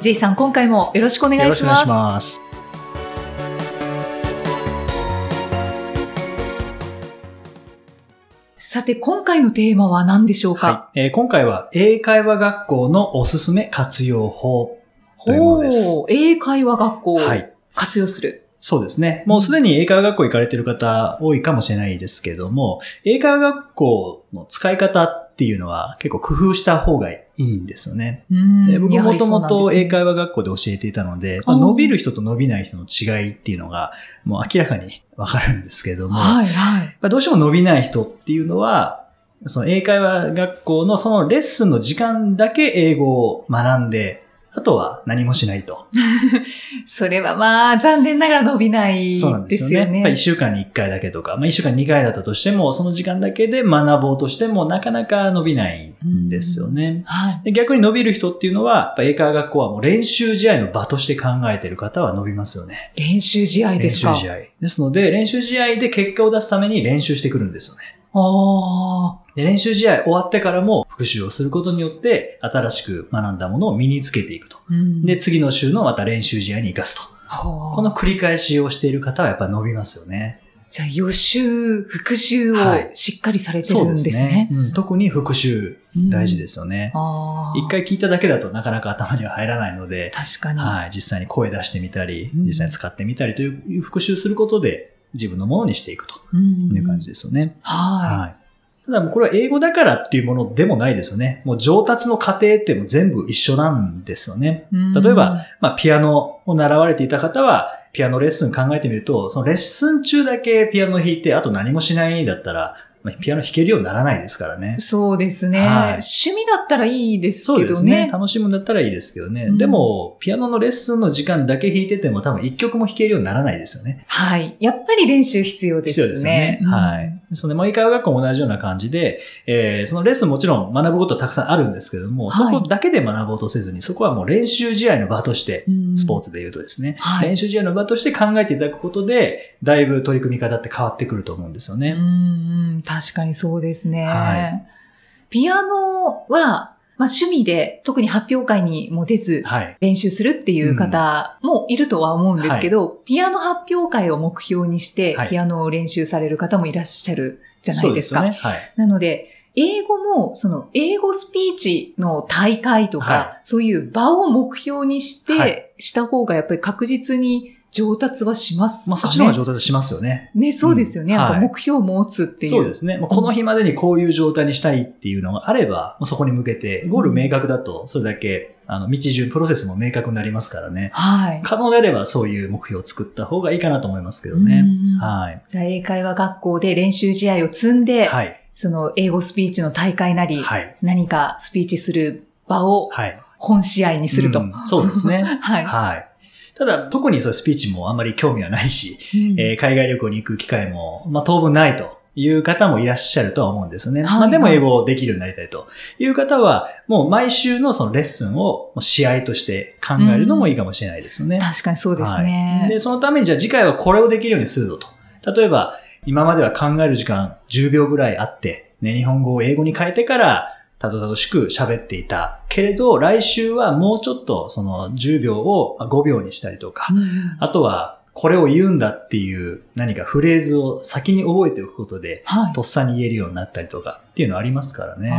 J さん今回もよろしくお願いします。さて今回のテーマは何でしょうか、はいえー今回は英会話学校のおすすめ活用法というものです。英会話学校をはい。活用する、そうですね。もうすでに英会話学校行かれている方多いかもしれないですけども、英会話学校の使い方っていうのは結構工夫した方がいいんですよね。うん。で僕もともと英会話学校で教えていたので、まああー伸びる人と伸びない人の違いっていうのがもう明らかにわかるんですけども、はいはい。まあどうしても伸びない人っていうのは、その英会話学校のそのレッスンの時間だけ英語を学んで、あとは何もしないと。それはまあ残念ながら伸びないそうなんでですよね。すよね。やっぱ1週間に1回だけとか、まあ1週間に2回だったとしても、その時間だけで学ぼうとしてもなかなか伸びないんですよね。はい。で逆に伸びる人っていうのは、やっぱ英会話学校はもう練習試合の場として考えている方は伸びますよね。練習試合ですか練習試合。ですので、練習試合で結果を出すために練習してくるんですよね。ああ。で練習試合終わってからも復習をすることによって、新しく学んだものを身につけていくと。うんで、次の週のまた練習試合に活かすと。はあこの繰り返しをしている方はやっぱ伸びますよね。じゃあ予習、復習をはいしっかりされてるんですね。うん特に復習大事す。ですよね。ああ。一回聞いただけだとなかなか頭には入らないので、確かに。はい、実際に声出してみたり、うん実際に使ってみたりという復習することで自分のものにしていくとうんいう感じですよね。ははい。ただもうこれは英語だからっていうものでもないですよね。もう上達の過程ってもう全部一緒なんですよね。例えば、まあ、ピアノを習われていた方は、ピアノレッスン考えてみると、そのレッスン中だけピアノ弾いて、あと何もしないだったら、まあ、ピアノ弾けるようにならないですからね。そうですね、はい趣味だったらいいですけどそうですね。ね。楽しむんだったらいいですけどね。うんでも、ピアノのレッスンの時間だけ弾いてても多分一曲も弾けるようにならないですよね。はい。やっぱり練習必要ですね。必要ですよね。はい。その、まあ、英会話学校も同じような感じで、えーそのレッスンもちろん学ぶことはたくさんあるんですけども、はいそこだけで学ぼうとせずに、そこはもう練習試合の場として、うん。スポーツで言うとですね、はい練習試合の場として考えていただくことで、だいぶ取り組み方って変わってくると思うんですよね。うんうん、確かにそうですね。はいピアノは、まあ、趣味で特に発表会にも出ずはい。練習するっていう方もいるとは思うんですけど、ピアノ発表会を目標にしてはいピアノを練習される方もいらっしゃるじゃないですか。そうですよね。はい。なので、英語も、その、英語スピーチの大会とか、はそういう場を目標にして、はいした方がやっぱり確実に上達はしますかね。まあ、そっちの方が上達しますよね。ね、そうですよね。うんやっぱはい目標を持つっていう。そうですね。もうこの日までにこういう状態にしたいっていうのがあれば、そこに向けて、ゴール明確だと、それだけ、あの、道順、プロセスも明確になりますからね。はい。可能であればそういう目標を作った方がいいかなと思いますけどね。うんはい。じゃあ、英会話学校で練習試合を積んで、はい。その英語スピーチの大会なり、はい。何かスピーチする場をはい。本試合にすると。うんそうですね。はい。はい。ただ、特にそういうスピーチもあんまり興味はないし、うんえー海外旅行に行く機会も、まあ、当分ないという方もいらっしゃるとは思うんですね。はいまあ、でも英語できるようになりたいという方は、もう毎週のそのレッスンを試合として考えるのもいいかもしれないですよね。確かにそうですはいね。で、そのためにじゃあ次回はこれをできるようにするぞと。例えば、今までは考える時間10秒ぐらいあって、ね、日本語を英語に変えてから、たどたどしく喋っていた。けれど、来週はもうちょっとその10秒を5秒にしたりとか、うんあとは、これを言うんだっていう何かフレーズを先に覚えておくことで、はい。とっさに言えるようになったりとかっていうのありますからね。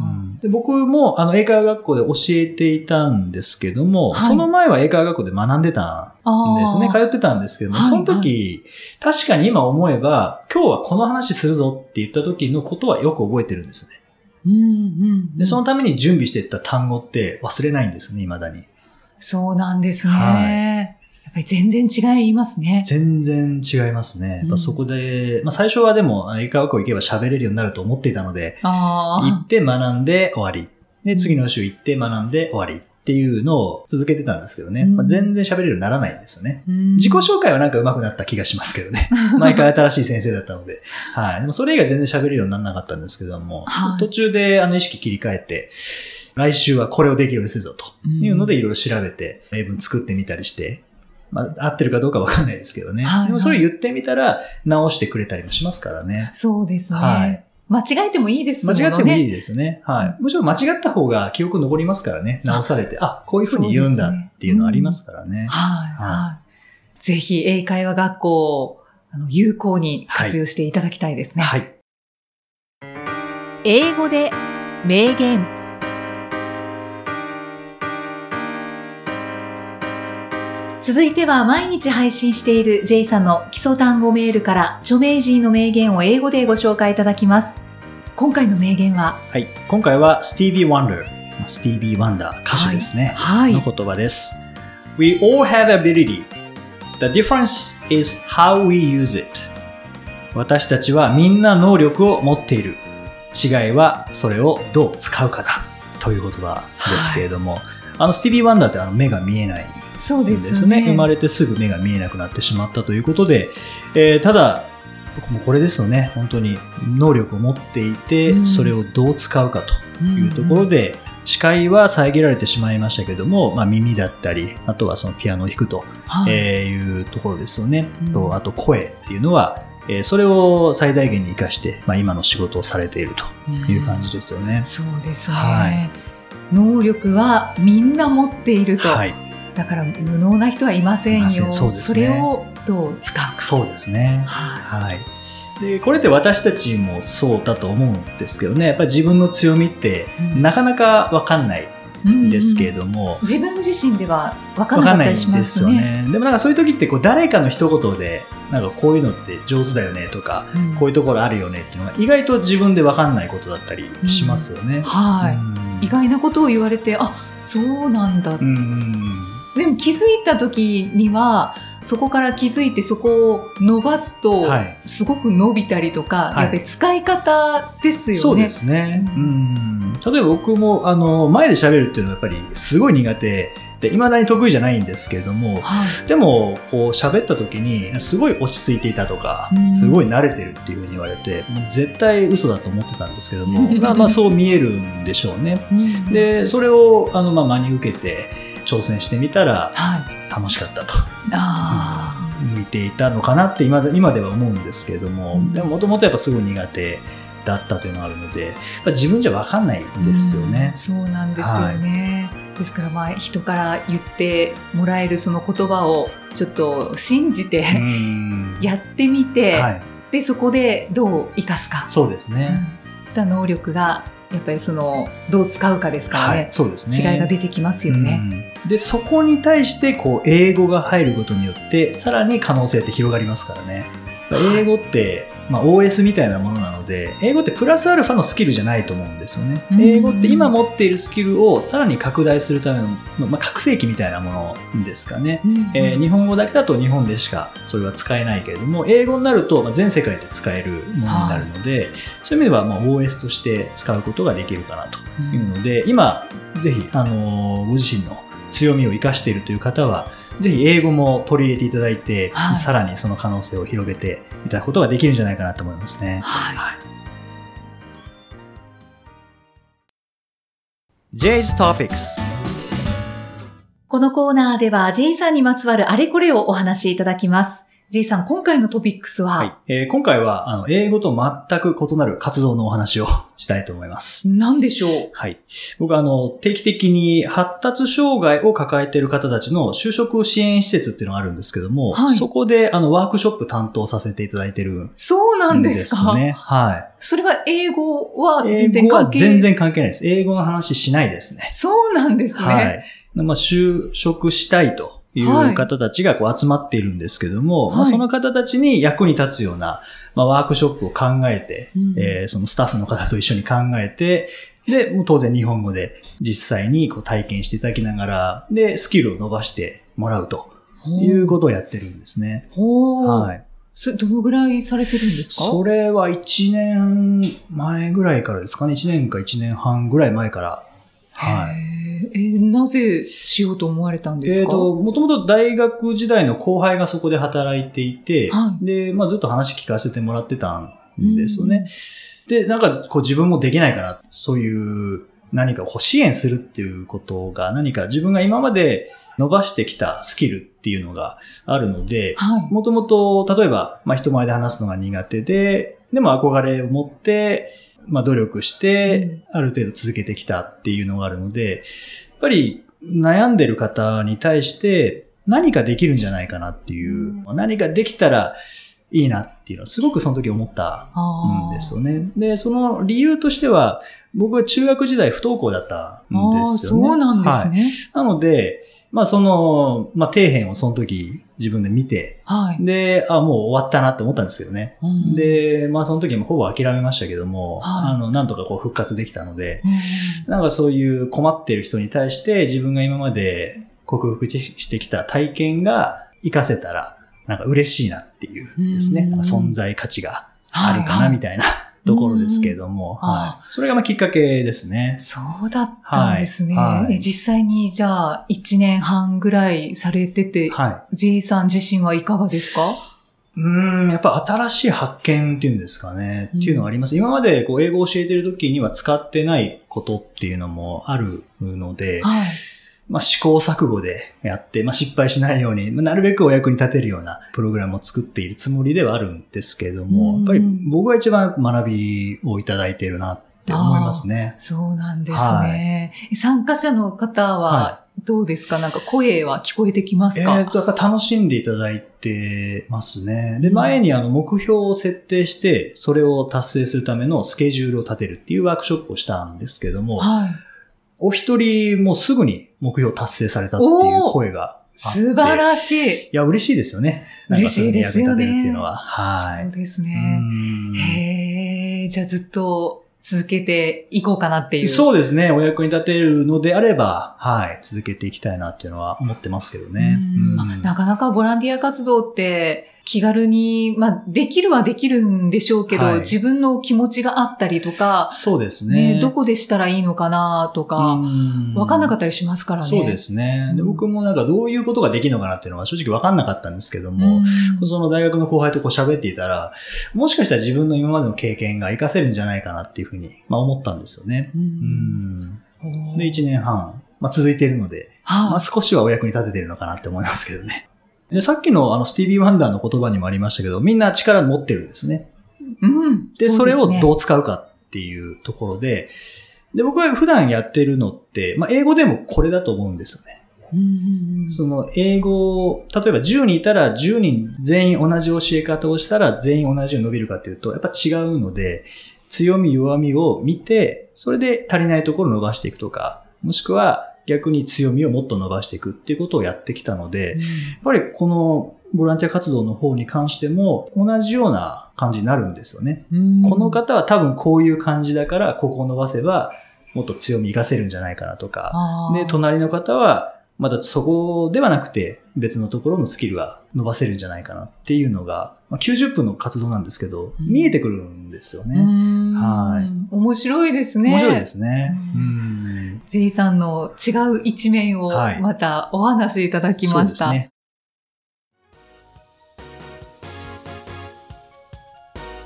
うんで僕もあの英会話学校で教えていたんですけども、はいその前は英会話学校で学んでたんですね。通ってたんですけども、はいその時、確かに今思えば、今日はこの話するぞって言った時のことはよく覚えてるんですね。うんうん。で、そのために準備していった単語って忘れないんですね、未だに。そうなんですね。はやっぱり全然違いますね。全然違いますね。やっぱそこで、まあ最初はでも、英会話学校行けば喋れるようになると思っていたので、行あって学んで終わり。で、次の週行って学んで終わり。っていうのを続けてたんですけどね。うんまあ、全然喋れるようにならないんですよね。うん自己紹介はなんか上手くなった気がしますけどね。毎回新しい先生だったので。はい。でもそれ以外全然喋れるようにならなかったんですけども、はい途中であの意識切り替えて、来週はこれをできるようにするぞというのでいろいろ調べて、英文作ってみたりして、まあ、合ってるかどうかわかんないですけどね。はいはいでもそれ言ってみたら直してくれたりもしますからね。そうですね。はい間違えてもいいですも間んね。違ってもいいですね。はい。もちろん間違った方が記憶残りますからね。直されて、あこういうふうに言うんだっていうのありますからね。はい、ははい。ぜひ、英会話学校をあの有効に活用していただきたいですね。はい。英語で名言。続いては毎日配信している J さんの基礎単語メールから著名人の名言を英語でご紹介いただきます。今回の名言は、はい。今回はスティービー・ワンダー。スティービー・ワンダー歌手ですね。はいの。言葉です。We all have ability. The difference is how we use it. 私たちはみんな能力を持っている。違いはそれをどう使うかだ。という言葉ですけれども、あのスティービー・ワンダーってあの目が見えないそうですすね。ね。生まれてすぐ目が見えなくなってしまったということで、えーただ、僕もこれですよね。本当に能力を持っていて、うんそれをどう使うかというところで、視界は遮られてしまいましたけども、まあ、耳だったり、あとはそのピアノを弾くと、はいうところですよね。うんとあと声っていうのは、えーそれを最大限に活かして、まあ、今の仕事をされているという感じですよね。そうですね、はい能力はみんな持っていると。はい。だから無能な人はいませんよ。んそうですねれをどう使うか。そうですね。ははい。で、これって私たちもそうだと思うんですけどね、やっぱり自分の強みってうんなかなかわかんないい。んですけれど、ども、自分自身では分かわかんないったりしますすよね。ね。でもなんかそういう時ってこう誰かの一言で、なんかこういうのって上手だよねとか、うんこういうところあるよねっていうのが意外と自分でわかんないことだったりしますよね。はい、うん意外なことを言われて、あ、そうなんだ。うん。でも気づいた時には、そこから気づいてそこを伸ばすと、はい。すごく伸びたりとか、はいやっぱり使い方ですよね。そうですね。ううん。例えば僕も、あの、前で喋るっていうのはやっぱりすごい苦手で、未だに得意じゃないんですけれども、はい。でも、こう喋った時に、すごい落ち着いていたとかうん、すごい慣れてるっていうふうに言われて、もう絶対嘘だと思ってたんですけども、まあまあそう見えるんでしょうね。うんで、それを、あの、まあ真に受けて、挑戦してみたらはい。楽しかったと。あ向いていたのかなって今で今では思うんですけれども、うんでももともとやっぱすごい苦手だったというのがあるので、自分じゃわかんないあ。んですよねうん。そうなんですよね。ですからまあ人から言ってもらえるその言葉をちょっと信じて、うんやってみて、はい。でそこでどう生かすか。そうですね。したら能力がやっぱりそのどう使うかですからね。はい。そうですね。違いが出てきますよね。うんで、そこに対して、こう、英語が入ることによって、さらに可能性って広がりますからね。英語って、まあ、OS みたいなものなので、英語ってプラスアルファのスキルじゃないと思うんですよね。うん。英語って今持っているスキルをさらに拡大するための、まあ、覚醒器みたいなものですかね。うんえー日本語だけだと日本でしかそれは使えないけれども、英語になるとまあ全世界で使えるものになるので、そういう意味ではまあ OS として使うことができるかなというので、今、ぜひ、あのーご自身の強みを生かしているという方は、ぜひ英語も取り入れていただいて、はい。さらにその可能性を広げていただくことができるんじゃないかなと思いますね。はいはい J's Topics このコーナーでは J さんにまつわるあれこれをお話しいただきます。J さん、今回のトピックスは、はいえー今回はあの英語と全く異なる活動のお話を したいと思います。何でしょう？はい。僕はあの定期的に発達障害を抱えている方たちの就職支援施設っていうのがあるんですけども、はいそこであのワークショップ担当させていただいてるんそうなんでですかね。はい。それは英語は全然関係全然関係ないです。英語の話しないですね。そうなんですね。はい。まあ、就職したいという方たちがこう集まっているんですけども、まあはいその方たちに役に立つような、まあ、ワークショップを考えて、うんえーそのスタッフの方と一緒に考えて、で、もう当然日本語で実際にこう体験していただきながら、で、スキルを伸ばしてもらうということをやってるんですね。はい。それどのぐらいされてるんですか？それは1年前ぐらいからですかね。1年か1年半ぐらい前から。はい。えーなぜしようと思われたんですか、えっ、と、もともと大学時代の後輩がそこで働いていて、はで、まあずっと話聞かせてもらってたんですよね。で、なんかこう自分もできないかな。そういう何かこう支援するっていうことが何か自分が今まで伸ばしてきたスキルっていうのがあるので、はい。もともと例えば、まあ人前で話すのが苦手で、でも憧れを持って、まあ努力して、ある程度続けてきたっていうのがあるので、ぱり悩んでる方に対して何かできるんじゃないかなっていう、何かできたらいいなっていうのはすごくその時思ったんですよね。で、その理由としては、僕は中学時代不登校だったんですよね。そうなんですはいね。なので、まあその、まあ底辺をその時自分で見て、はい。で、あ、もう終わったなって思ったんですけどね。うん、で、まあその時もほぼ諦めましたけども、はい。あの、なんとかこう復活できたので、うんなんかそういう困ってる人に対して自分が今まで克服してきた体験が活かせたら、なんか嬉しいなっていうですね、うん。存在価値があるかはいはいなみたいなところですけれども、うんはい。それがまあきっかけですね。そうだったんですね。はい実際にじゃあ1年半ぐらいされてて、はい。J さん自身はいかがですか？うーん、やっぱ新しい発見っていうんですかね、っていうのがあります。今までこう英語を教えてる時には使ってないことっていうのもあるので、はい。まあ試行錯誤でやって、まあ失敗しないように、まあなるべくお役に立てるようなプログラムを作っているつもりではあるんですけれども、うんやっぱり僕が一番学びをいただいているなって思いますね。そうなんですね。参加者の方ははどうですか、なんか声は聞こえてきますか、えっ、と、やっぱ楽しんでいただいてますね。で、前にあの目標を設定して、それを達成するためのスケジュールを立てるっていうワークショップをしたんですけども、はい。お一人もうすぐに目標達成されたっていう声が。素晴らしい。いや、嬉しいですよね。嬉しいですよね役に立てるっていうのは。はい。そうですうね。んへえ、じゃあずっと続けていこうかなっていう。そうですね。お役に立てるのであれば、はい。続けていきたいなっていうのは思ってますけどね。うんうんなかなかボランティア活動って気軽に、まあ、できるはできるんでしょうけど、はい自分の気持ちがあったりとか、そうですね。ね、どこでしたらいいのかなとか、わわかんなかったりしますからね。そうですね。でうん僕もなんかどういうことができるのかなっていうのは正直わかんなかったんですけども、うんその大学の後輩とこう喋っていたら、もしかしたら自分の今までの経験が活かせるんじゃないかなっていうふうに、まあ、思ったんですよね。ううんん。で、1年半、まあ、続いているので、まあ、は少しはお役に立ててるのかなって思いますけどね。で、さっきのあの、スティービー・ワンダーの言葉にもありましたけど、みんな力持ってるんですね。い。うん。で、それをどうう使うかっていうところで、で、僕は普段やってるのって、まあ、英語でもこれだと思うんですよね。その英語を、例えば10人いたら10人全員同じ教え方をしたら全員同じように伸びるかっていうと、やっぱ違うので、強み弱みを見て、それで足りないところを伸ばしていくとか、もしくは逆に強みをもっと伸ばしていくっていうことをやってきたので、やっぱりこのボランティア活動の方に関しても同じような感じになるんですよね。うんこの方は多分こういう感じだから、ここを伸ばせばもっと強み活かせるんじゃないかなとか、で、隣の方は、まだそこではなくて、別のところのスキルが伸ばせるんじゃないかなっていうのが、まあ、90分の活動なんですけど、うん見えてくるんですようね。んはい面白いですね。面白いですね。ううん。J さんの違う一面をはいまたお話しいただきました。そうですね。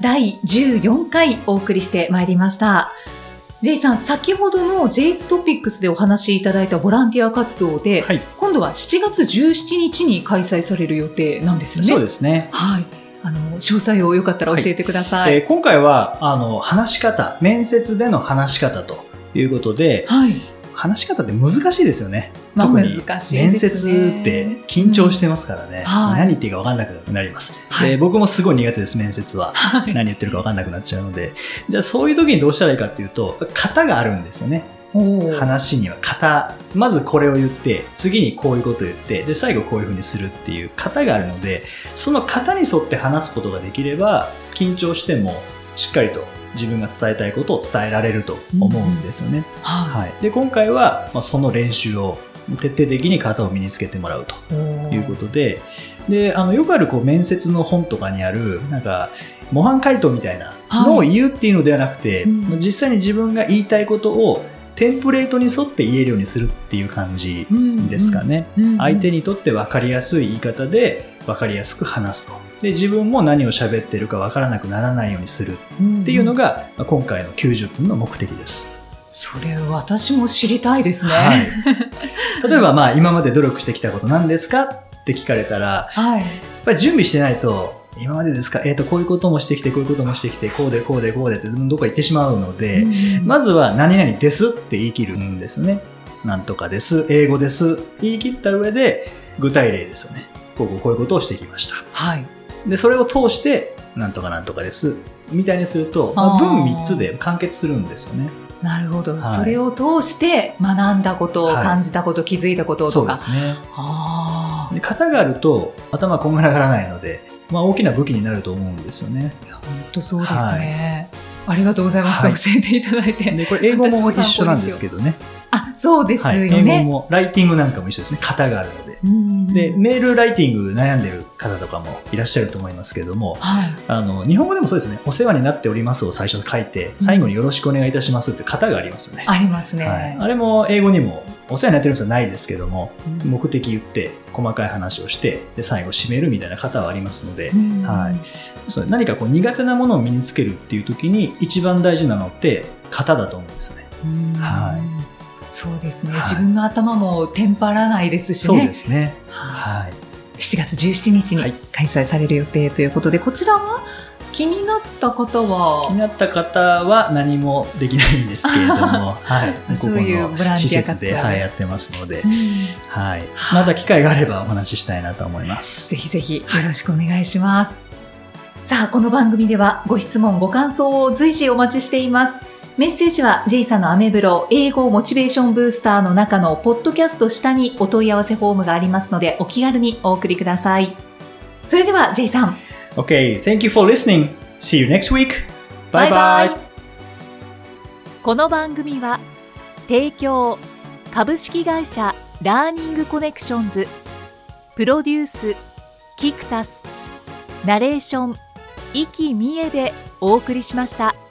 第14回お送りしてまいりました。J さん、先ほどの J's トピックスでお話しいただいたボランティア活動で、はい。今度は7月17日に開催される予定なんですよね。そうですね。はい。あの、詳細をよかったら教えてください。えー今回は、あの、話し方、面接での話し方ということで、はい。話し方って難しいですよね。まあ特に難しいね接って緊張してますからね。はい何言っていいか分かんなくなります。はいえー僕もすごい苦手です、面接は。はい。何言ってるか分かんなくなっちゃうので。じゃあそういう時にどうしたらいいかっていうと、型があるんですよね。話には型。まずこれを言って、次にこういうことを言って、で、最後こういうふうにするっていう型があるので、その型に沿って話すことができれば、緊張してもしっかりと自分が伝えたいことを伝えられると思うんですよね。ははい。で、今回は、まあ、その練習を徹底的に型を身につけてもらうとい。うことで、で、あの、よくあるこう面接の本とかにある、なんか、模範解答みたいなのを言うっていうのではなくて、はいうん実際に自分が言いたいことをテンプレートに沿って言えるようにするっていう感じですかね。うんうん相手にとって分かりやすい言い方で分かりやすく話すと。で、自分も何を喋ってるか分からなくならないようにするっていうのが、まあ今回の90分の目的です。それ私も知りたいですね。はい。例えば、まあ、今まで努力してきたこと何ですか？って聞かれたら、はい。やっぱり準備してないと、今までですか？えっ、と、こういうこともしてきて、こういうこともしてきて、こうで、こうで、こうでって、どっか行ってしまうので、うんまずは何々ですって言い切るんですね。なんとかです、英語です、言い切った上で、具体例ですよね。こうこうこういうことをしてきました。はい。で、それを通して、なんとかなんとかです、みたいにすると、まあ、文3つで完結するんですよね。なるほど、はいそれを通して学んだこと、はい感じたこと、気づいたことそうとか。ですね。ああ。で型があると頭こんがらがらないので、まあ、大きな武器になると思うんですよね。いや、本当そうですね。ありがとうございます、はい教えていただいて。でこれ英語も一緒なんですけどね。あ、そうですはい、よ英語ね。もライティングなんかも一緒ですね。型があるので。うんで、メールライティング悩んでる方とかもいらっしゃると思いますけども、はい。あの、日本語でもそうですね。お世話になっておりますを最初に書いて、最後によろしくお願いいたしますって型がありますよね。ありますね。はい、あれも英語にもお世話になっておりますはないですけども、うん。目的言って細かい話をして、で最後締めるみたいな型はありますので、うん。はい。そう何かこう苦手なものを身につけるっていう時に一番大事なのって型だと思うんですよね。うん。はい。そうですね、はい。自分の頭もテンパらないですしそうね。ですね。はい。はい。7月17日にはい。開催される予定ということで、こちらは気になった方気には、なった方は何もできないんですけれども、はい。ここそういうボランティアの施設活動でで、はい、やってますのでう、んはい。はいまた機会があればお話ししたいなと思います。ぜひぜひよろしくお願いします。さあ、この番組ではご質問、ご感想を随時お待ちしています。メッセージは J さんのアメブロ英語モチベーションブースターの中のポッドキャスト下にお問い合わせフォームがありますのでお気軽にお送りください。それでは J さん、Okay, thank you for listening. See you next week. Bye bye. この番組は提供株式会社ラーニングコネクションズプロデュースキクタスナレーション生きみえでお送りしました。